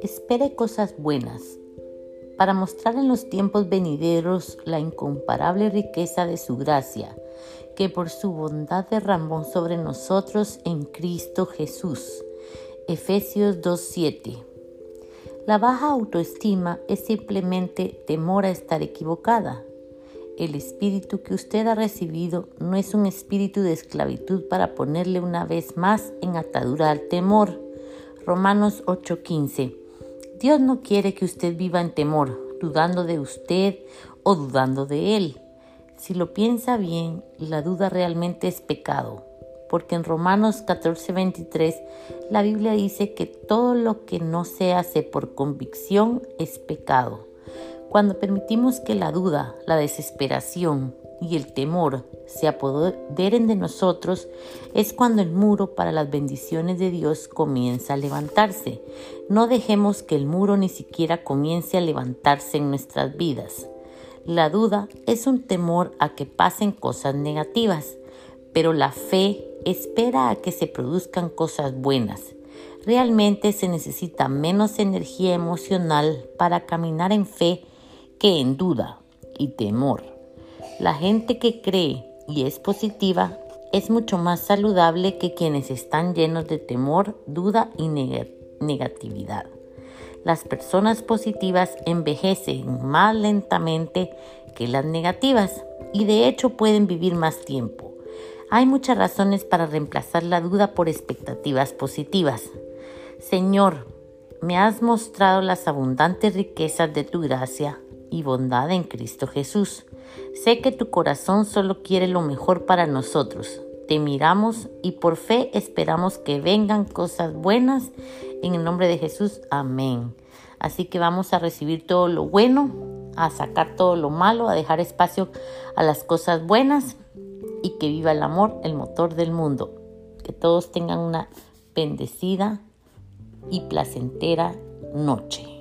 Espere cosas buenas para mostrar en los tiempos venideros la incomparable riqueza de su gracia, que por su bondad derramó sobre nosotros en Cristo Jesús. Efesios 2.7 La baja autoestima es simplemente temor a estar equivocada. El espíritu que usted ha recibido no es un espíritu de esclavitud para ponerle una vez más en atadura al temor. Romanos 8:15 Dios no quiere que usted viva en temor, dudando de usted o dudando de Él. Si lo piensa bien, la duda realmente es pecado, porque en Romanos 14:23 la Biblia dice que todo lo que no se hace por convicción es pecado. Cuando permitimos que la duda, la desesperación y el temor se apoderen de nosotros, es cuando el muro para las bendiciones de Dios comienza a levantarse. No dejemos que el muro ni siquiera comience a levantarse en nuestras vidas. La duda es un temor a que pasen cosas negativas, pero la fe espera a que se produzcan cosas buenas. Realmente se necesita menos energía emocional para caminar en fe que en duda y temor. La gente que cree y es positiva es mucho más saludable que quienes están llenos de temor, duda y negatividad. Las personas positivas envejecen más lentamente que las negativas y de hecho pueden vivir más tiempo. Hay muchas razones para reemplazar la duda por expectativas positivas. Señor, me has mostrado las abundantes riquezas de tu gracia y bondad en Cristo Jesús. Sé que tu corazón solo quiere lo mejor para nosotros. Te miramos y por fe esperamos que vengan cosas buenas en el nombre de Jesús, amén. Así que vamos a recibir todo lo bueno, a sacar todo lo malo, a dejar espacio a las cosas buenas y que viva el amor, el motor del mundo. Que todos tengan una bendecida y placentera noche.